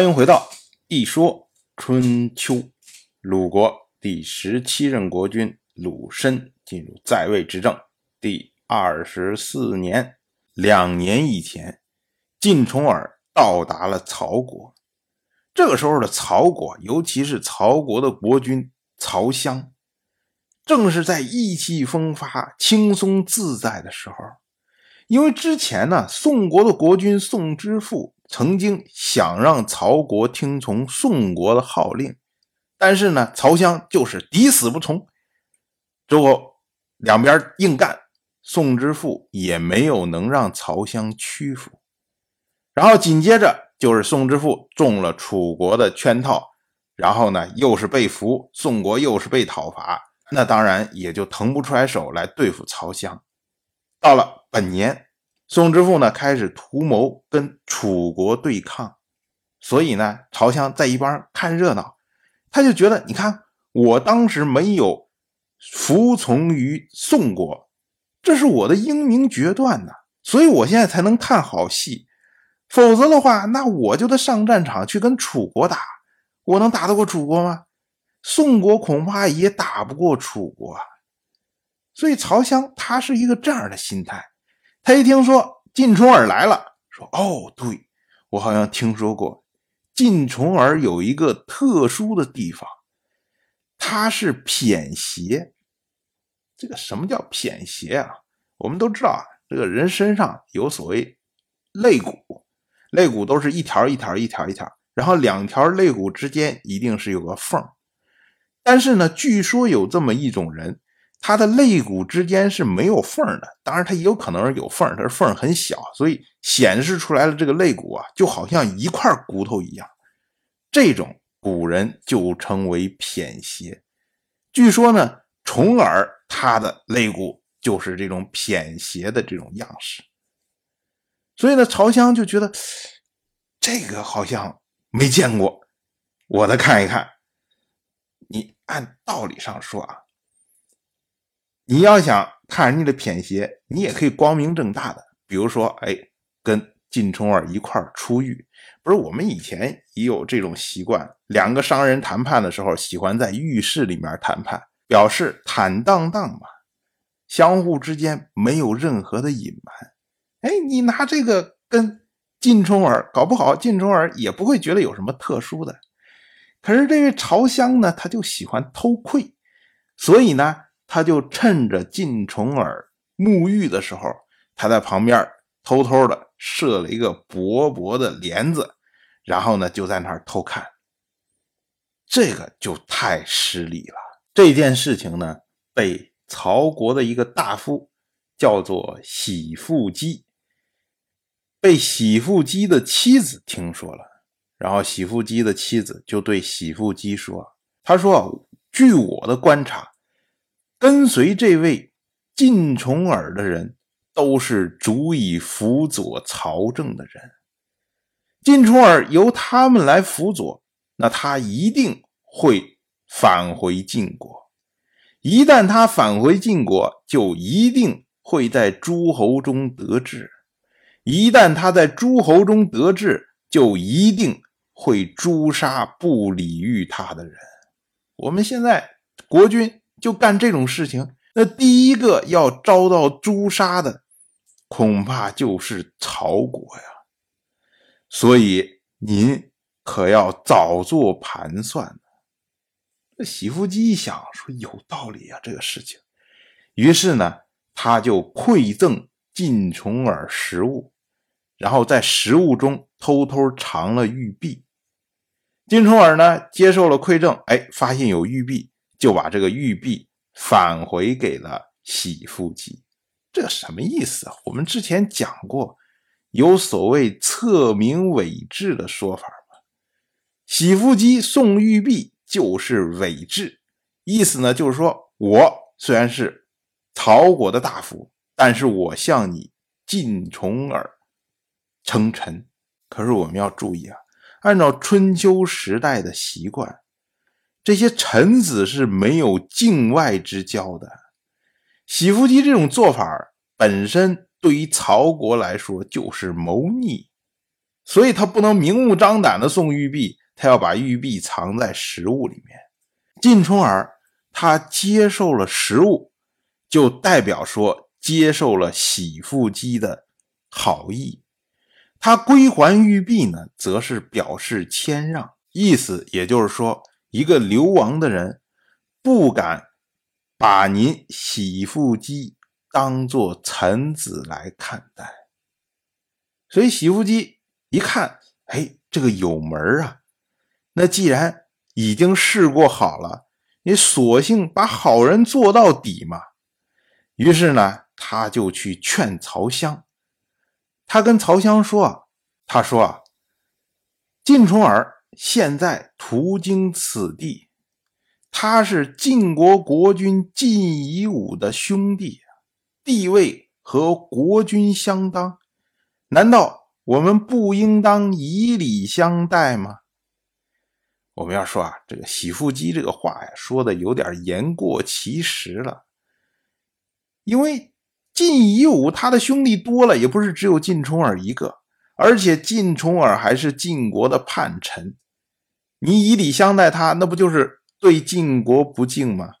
欢迎回到《一说春秋》。鲁国第十七任国君鲁申进入在位执政第二十四年，两年以前，晋重耳到达了曹国。这个时候的曹国，尤其是曹国的国君曹襄，正是在意气风发、轻松自在的时候。因为之前呢，宋国的国君宋之父。曾经想让曹国听从宋国的号令，但是呢，曹襄就是抵死不从。之后两边硬干，宋之父也没有能让曹襄屈服。然后紧接着就是宋之父中了楚国的圈套，然后呢又是被俘，宋国又是被讨伐，那当然也就腾不出来手来对付曹襄。到了本年。宋之父呢，开始图谋跟楚国对抗，所以呢，曹襄在一边看热闹，他就觉得，你看，我当时没有服从于宋国，这是我的英明决断呐，所以我现在才能看好戏，否则的话，那我就得上战场去跟楚国打，我能打得过楚国吗？宋国恐怕也打不过楚国，所以曹襄他是一个这样的心态。他一听说晋重耳来了，说：“哦，对我好像听说过，晋重耳有一个特殊的地方，他是偏邪。这个什么叫偏邪啊？我们都知道啊，这个人身上有所谓肋骨，肋骨都是一条一条一条一条，然后两条肋骨之间一定是有个缝但是呢，据说有这么一种人。”他的肋骨之间是没有缝的，当然他也有可能是有缝，但是缝很小，所以显示出来的这个肋骨啊，就好像一块骨头一样。这种古人就称为偏斜。据说呢，重耳他的肋骨就是这种偏斜的这种样式。所以呢，曹襄就觉得这个好像没见过，我再看一看。你按道理上说啊。你要想看人家的偏斜，你也可以光明正大的，比如说，哎，跟晋重耳一块儿出狱。不是我们以前也有这种习惯，两个商人谈判的时候，喜欢在浴室里面谈判，表示坦荡荡嘛，相互之间没有任何的隐瞒。哎，你拿这个跟晋重耳，搞不好晋重耳也不会觉得有什么特殊的。可是这位朝襄呢，他就喜欢偷窥，所以呢。他就趁着晋重耳沐浴的时候，他在旁边偷偷的设了一个薄薄的帘子，然后呢就在那儿偷看。这个就太失礼了。这件事情呢，被曹国的一个大夫叫做喜父姬，被喜父姬的妻子听说了，然后喜父姬的妻子就对喜父姬说：“他说，据我的观察。”跟随这位晋重耳的人，都是足以辅佐曹政的人。晋重耳由他们来辅佐，那他一定会返回晋国。一旦他返回晋国，就一定会在诸侯中得志。一旦他在诸侯中得志，就一定会诛杀不礼遇他的人。我们现在国君。就干这种事情，那第一个要遭到诛杀的，恐怕就是曹国呀。所以您可要早做盘算。这喜夫姬一想，说有道理啊，这个事情。于是呢，他就馈赠晋重耳食物，然后在食物中偷偷藏了玉璧。晋重耳呢，接受了馈赠，哎，发现有玉璧。就把这个玉璧返回给了喜父姬，这什么意思啊？我们之前讲过，有所谓册名伪制的说法吗？喜父姬送玉璧就是伪制，意思呢就是说我虽然是曹国的大夫，但是我向你晋重耳称臣。可是我们要注意啊，按照春秋时代的习惯。这些臣子是没有境外之交的，喜夫姬这种做法本身对于曹国来说就是谋逆，所以他不能明目张胆的送玉璧，他要把玉璧藏在食物里面。晋冲儿他接受了食物，就代表说接受了喜父姬的好意；他归还玉璧呢，则是表示谦让，意思也就是说，一个流亡的人不敢把您喜父姬当做臣子来看待，所以喜父姬。一看，哎，这个有门啊！那既然已经试过好了，你索性把好人做到底嘛。于是呢，他就去劝曹襄。他跟曹襄说啊，他说啊，晋重耳现在途经此地，他是晋国国君晋夷吾的兄弟，地位和国君相当，难道？我们不应当以礼相待吗？我们要说啊，这个喜父姬这个话呀，说的有点言过其实了。因为晋夷吾他的兄弟多了，也不是只有晋重耳一个，而且晋重耳还是晋国的叛臣，你以礼相待他，那不就是对晋国不敬吗？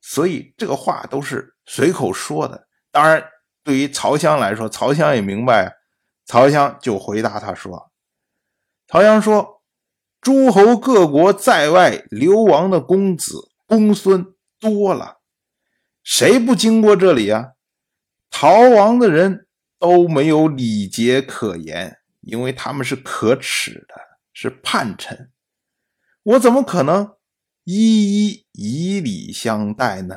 所以这个话都是随口说的。当然，对于曹襄来说，曹襄也明白。曹襄就回答他说：“曹襄说，诸侯各国在外流亡的公子公孙多了，谁不经过这里啊？逃亡的人都没有礼节可言，因为他们是可耻的，是叛臣。我怎么可能一一以礼相待呢？”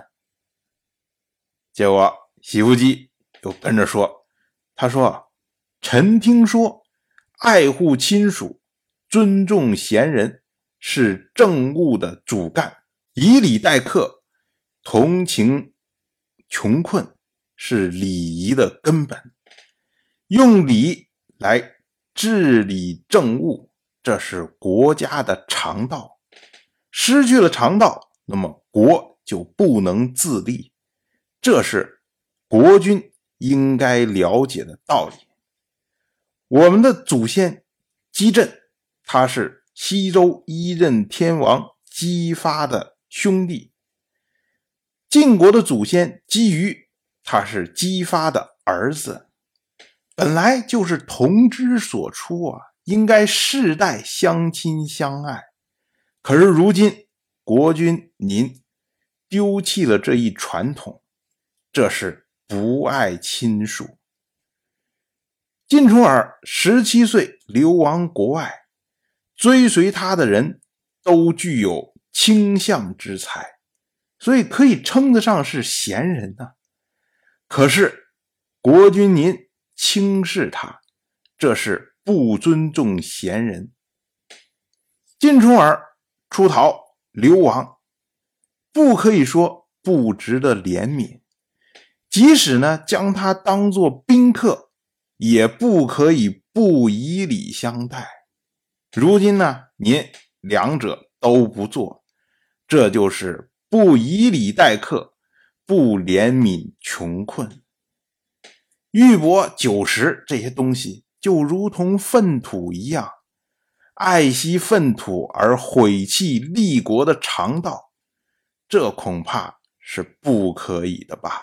结果喜夫姬又跟着说：“他说。”臣听说，爱护亲属、尊重贤人是政务的主干；以礼待客、同情穷困是礼仪的根本。用礼来治理政务，这是国家的常道。失去了常道，那么国就不能自立。这是国君应该了解的道理。我们的祖先姬振，他是西周一任天王姬发的兄弟；晋国的祖先姬瑜，他是姬发的儿子。本来就是同之所出啊，应该世代相亲相爱。可是如今国君您丢弃了这一传统，这是不爱亲属。晋重耳十七岁流亡国外，追随他的人都具有倾相之才，所以可以称得上是贤人呐。可是国君您轻视他，这是不尊重贤人。金重耳出逃流亡，不可以说不值得怜悯，即使呢将他当做宾客。也不可以不以礼相待。如今呢，您两者都不做，这就是不以礼待客，不怜悯穷困。玉帛酒食这些东西，就如同粪土一样，爱惜粪土而毁弃立国的常道，这恐怕是不可以的吧？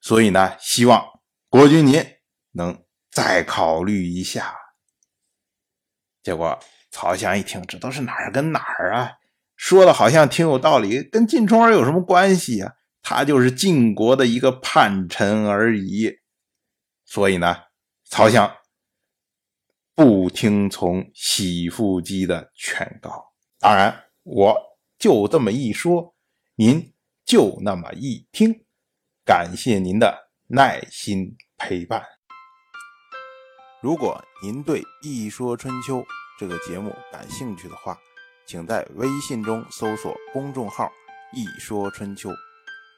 所以呢，希望国君您。能再考虑一下。结果曹翔一听，这都是哪儿跟哪儿啊？说的好像挺有道理，跟晋重耳有什么关系啊？他就是晋国的一个叛臣而已。所以呢，曹襄不听从喜父姬的劝告。当然，我就这么一说，您就那么一听。感谢您的耐心陪伴。如果您对《一说春秋》这个节目感兴趣的话，请在微信中搜索公众号“一说春秋”，